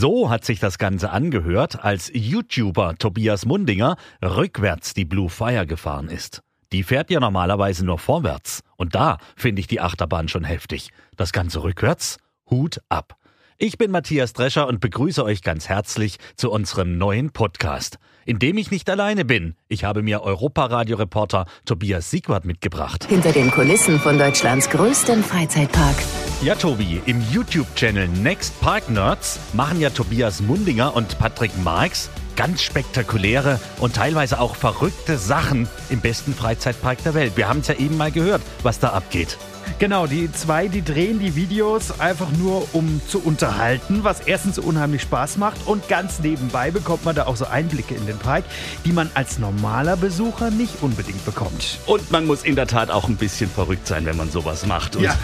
So hat sich das Ganze angehört, als YouTuber Tobias Mundinger rückwärts die Blue Fire gefahren ist. Die fährt ja normalerweise nur vorwärts. Und da finde ich die Achterbahn schon heftig. Das Ganze rückwärts? Hut ab. Ich bin Matthias Drescher und begrüße euch ganz herzlich zu unserem neuen Podcast, in dem ich nicht alleine bin. Ich habe mir Europaradio-Reporter Tobias Siegwart mitgebracht. Hinter den Kulissen von Deutschlands größtem Freizeitpark. Ja, Tobi, im YouTube-Channel Next Park Nerds machen ja Tobias Mundinger und Patrick Marx ganz spektakuläre und teilweise auch verrückte Sachen im besten Freizeitpark der Welt. Wir haben es ja eben mal gehört, was da abgeht. Genau, die zwei, die drehen die Videos einfach nur, um zu unterhalten, was erstens unheimlich Spaß macht und ganz nebenbei bekommt man da auch so Einblicke in den Park, die man als normaler Besucher nicht unbedingt bekommt. Und man muss in der Tat auch ein bisschen verrückt sein, wenn man sowas macht. Und Ja.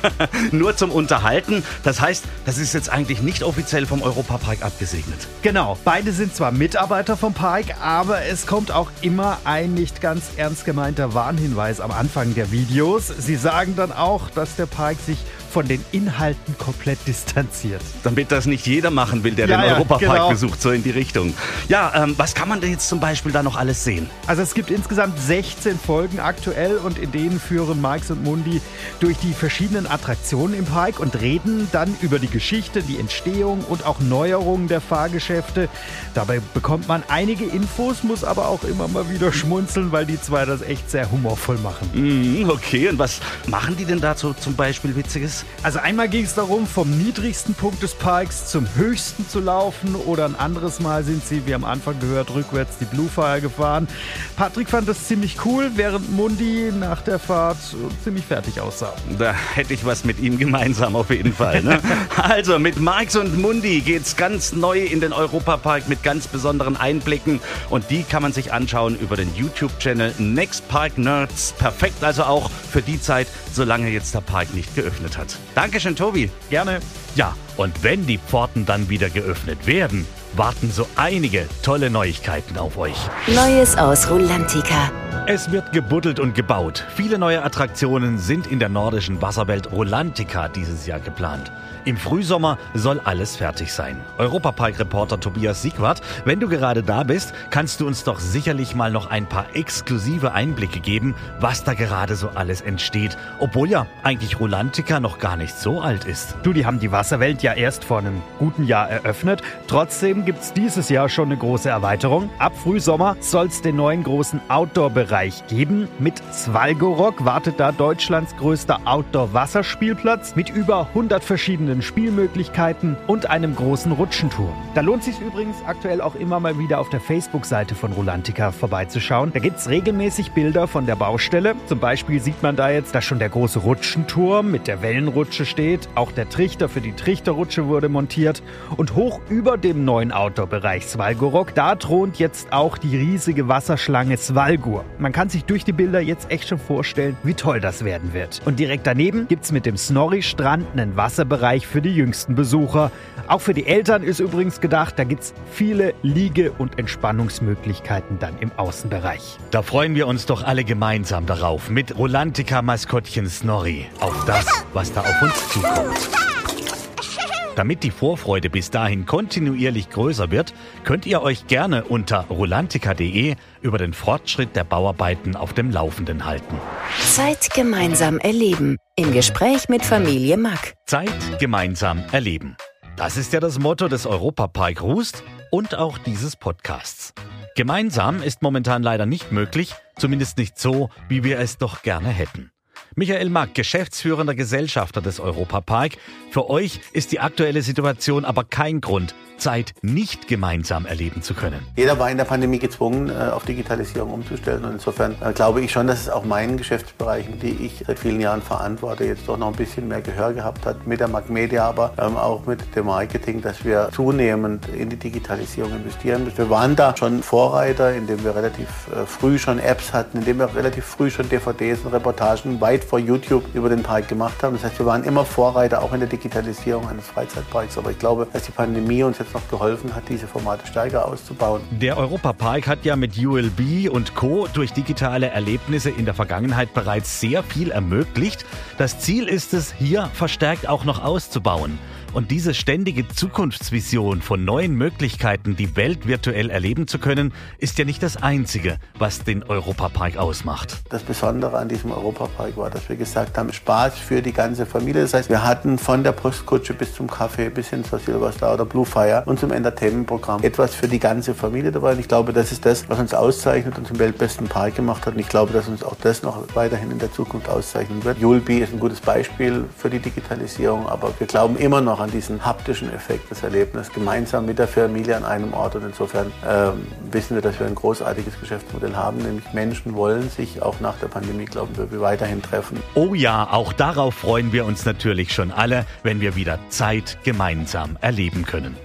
nur zum Unterhalten. Das heißt, das ist jetzt eigentlich nicht offiziell vom Europapark abgesegnet. Genau, beide sind zwar Mitarbeiter vom Park, aber es kommt auch immer ein nicht ganz ernst gemeinter Warnhinweis am Anfang der Videos. Sie sagen dann auch, dass der Park sich von den Inhalten komplett distanziert. Damit das nicht jeder machen will, der Ja, den ja, Europapark genau. besucht, so in die Richtung. Ja, ähm, was kann man denn jetzt zum Beispiel da noch alles sehen? Also es gibt insgesamt 16 Folgen aktuell und in denen führen Marx und Mundi durch die verschiedenen Attraktionen im Park und reden dann über die Geschichte, die Entstehung und auch Neuerungen der Fahrgeschäfte. Dabei bekommt man einige Infos, muss aber auch immer mal wieder schmunzeln, weil die zwei das echt sehr humorvoll machen. Mhm, okay, und was machen die denn dazu zum Beispiel Witziges? Also einmal ging es darum, vom niedrigsten Punkt des Parks zum höchsten zu laufen oder ein anderes Mal sind sie, wie am Anfang gehört, rückwärts die Blue Fire gefahren. Patrick fand das ziemlich cool, während Mundi nach der Fahrt ziemlich fertig aussah. Da hätte ich was mit ihm gemeinsam auf jeden Fall. Ne? also mit Marx und Mundi geht's ganz neu in den Europapark mit ganz besonderen Einblicken und die kann man sich anschauen über den YouTube-Channel Next Park Nerds. Perfekt also auch für die Zeit, solange jetzt der Park nicht geöffnet hat. Dankeschön, Tobi. Gerne. Ja, und wenn die Pforten dann wieder geöffnet werden, warten so einige tolle Neuigkeiten auf euch. Neues aus Rulantica. Es wird gebuddelt und gebaut. Viele neue Attraktionen sind in der nordischen Wasserwelt Rolantica dieses Jahr geplant. Im Frühsommer soll alles fertig sein. Europapark-Reporter Tobias Siegwart, wenn du gerade da bist, kannst du uns doch sicherlich mal noch ein paar exklusive Einblicke geben, was da gerade so alles entsteht. Obwohl ja eigentlich Rolantica noch gar nicht so alt ist. Du, die haben die Wasserwelt ja erst vor einem guten Jahr eröffnet. Trotzdem gibt's dieses Jahr schon eine große Erweiterung. Ab Frühsommer soll's den neuen großen Outdoor-Bereich geben. Mit Svalgorok wartet da Deutschlands größter Outdoor-Wasserspielplatz mit über 100 verschiedenen Spielmöglichkeiten und einem großen Rutschenturm. Da lohnt sich übrigens aktuell auch immer mal wieder auf der Facebook-Seite von Rolantica vorbeizuschauen. Da gibt's regelmäßig Bilder von der Baustelle. Zum Beispiel sieht man da jetzt, dass schon der große Rutschenturm mit der Wellenrutsche steht. Auch der Trichter für die Trichterrutsche wurde montiert. Und hoch über dem neuen Outdoor-Bereich Svalgorok, da thront jetzt auch die riesige Wasserschlange Svalgur. Man kann sich durch die Bilder jetzt echt schon vorstellen, wie toll das werden wird. Und direkt daneben gibt's mit dem Snorri-Strand einen Wasserbereich für die jüngsten Besucher. Auch für die Eltern ist übrigens gedacht, da gibt's viele Liege- und Entspannungsmöglichkeiten dann im Außenbereich. Da freuen wir uns doch alle gemeinsam darauf mit Rolantica-Maskottchen Snorri auf das, was da auf uns zukommt. Damit die Vorfreude bis dahin kontinuierlich größer wird, könnt ihr euch gerne unter rolantica.de über den Fortschritt der Bauarbeiten auf dem Laufenden halten. Zeit gemeinsam erleben. Im Gespräch mit Familie Mack. Zeit gemeinsam erleben. Das ist ja das Motto des Europapark Rust und auch dieses Podcasts. Gemeinsam ist momentan leider nicht möglich, zumindest nicht so, wie wir es doch gerne hätten. Michael Mack, geschäftsführender Gesellschafter des Europapark. Für euch ist die aktuelle Situation aber kein Grund, Zeit nicht gemeinsam erleben zu können. Jeder war in der Pandemie gezwungen, äh, auf Digitalisierung umzustellen. Und insofern äh, glaube ich schon, dass es auch meinen Geschäftsbereichen, die ich seit vielen Jahren verantworte, jetzt doch noch ein bisschen mehr Gehör gehabt hat mit der Mac Media, aber ähm, auch mit dem Marketing, dass wir zunehmend in die Digitalisierung investieren müssen. Wir waren da schon Vorreiter, indem wir relativ äh, früh schon Apps hatten, indem wir relativ früh schon DVDs und Reportagen weit vor YouTube über den Park gemacht haben. Das heißt, wir waren immer Vorreiter auch in der Digitalisierung eines Freizeitparks. Aber ich glaube, dass die Pandemie uns jetzt noch geholfen hat, diese Formate stärker auszubauen. Der Europapark hat ja mit ULB und Co. durch digitale Erlebnisse in der Vergangenheit bereits sehr viel ermöglicht. Das Ziel ist es, hier verstärkt auch noch auszubauen. Und diese ständige Zukunftsvision von neuen Möglichkeiten, die Welt virtuell erleben zu können, ist ja nicht das Einzige, was den Europapark ausmacht. Das Besondere an diesem Europapark war, dass wir gesagt haben, Spaß für die ganze Familie. Das heißt, wir hatten von der Postkutsche bis zum Kaffee, bis hin zur Silverstar oder Blue Fire und zum Entertainment-Programm etwas für die ganze Familie dabei. Und ich glaube, das ist das, was uns auszeichnet und zum weltbesten Park gemacht hat. Und ich glaube, dass uns auch das noch weiterhin in der Zukunft auszeichnen wird. Julbi ist ein gutes Beispiel für die Digitalisierung, aber wir glauben immer noch an an diesen haptischen Effekt des Erlebnisses gemeinsam mit der Familie an einem Ort. Und insofern äh, wissen wir, dass wir ein großartiges Geschäftsmodell haben, nämlich Menschen wollen sich auch nach der Pandemie, glauben wir, weiterhin treffen. Oh ja, auch darauf freuen wir uns natürlich schon alle, wenn wir wieder Zeit gemeinsam erleben können.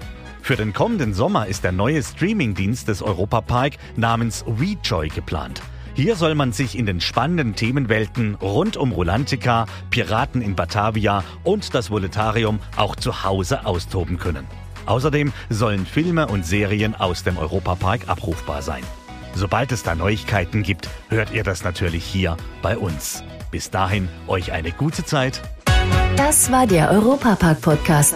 Für den kommenden Sommer ist der neue Streamingdienst des Europapark namens WeJoy geplant. Hier soll man sich in den spannenden Themenwelten rund um Rolantica, Piraten in Batavia und das Voletarium auch zu Hause austoben können. Außerdem sollen Filme und Serien aus dem Europapark abrufbar sein. Sobald es da Neuigkeiten gibt, hört ihr das natürlich hier bei uns. Bis dahin euch eine gute Zeit. Das war der Europapark Podcast.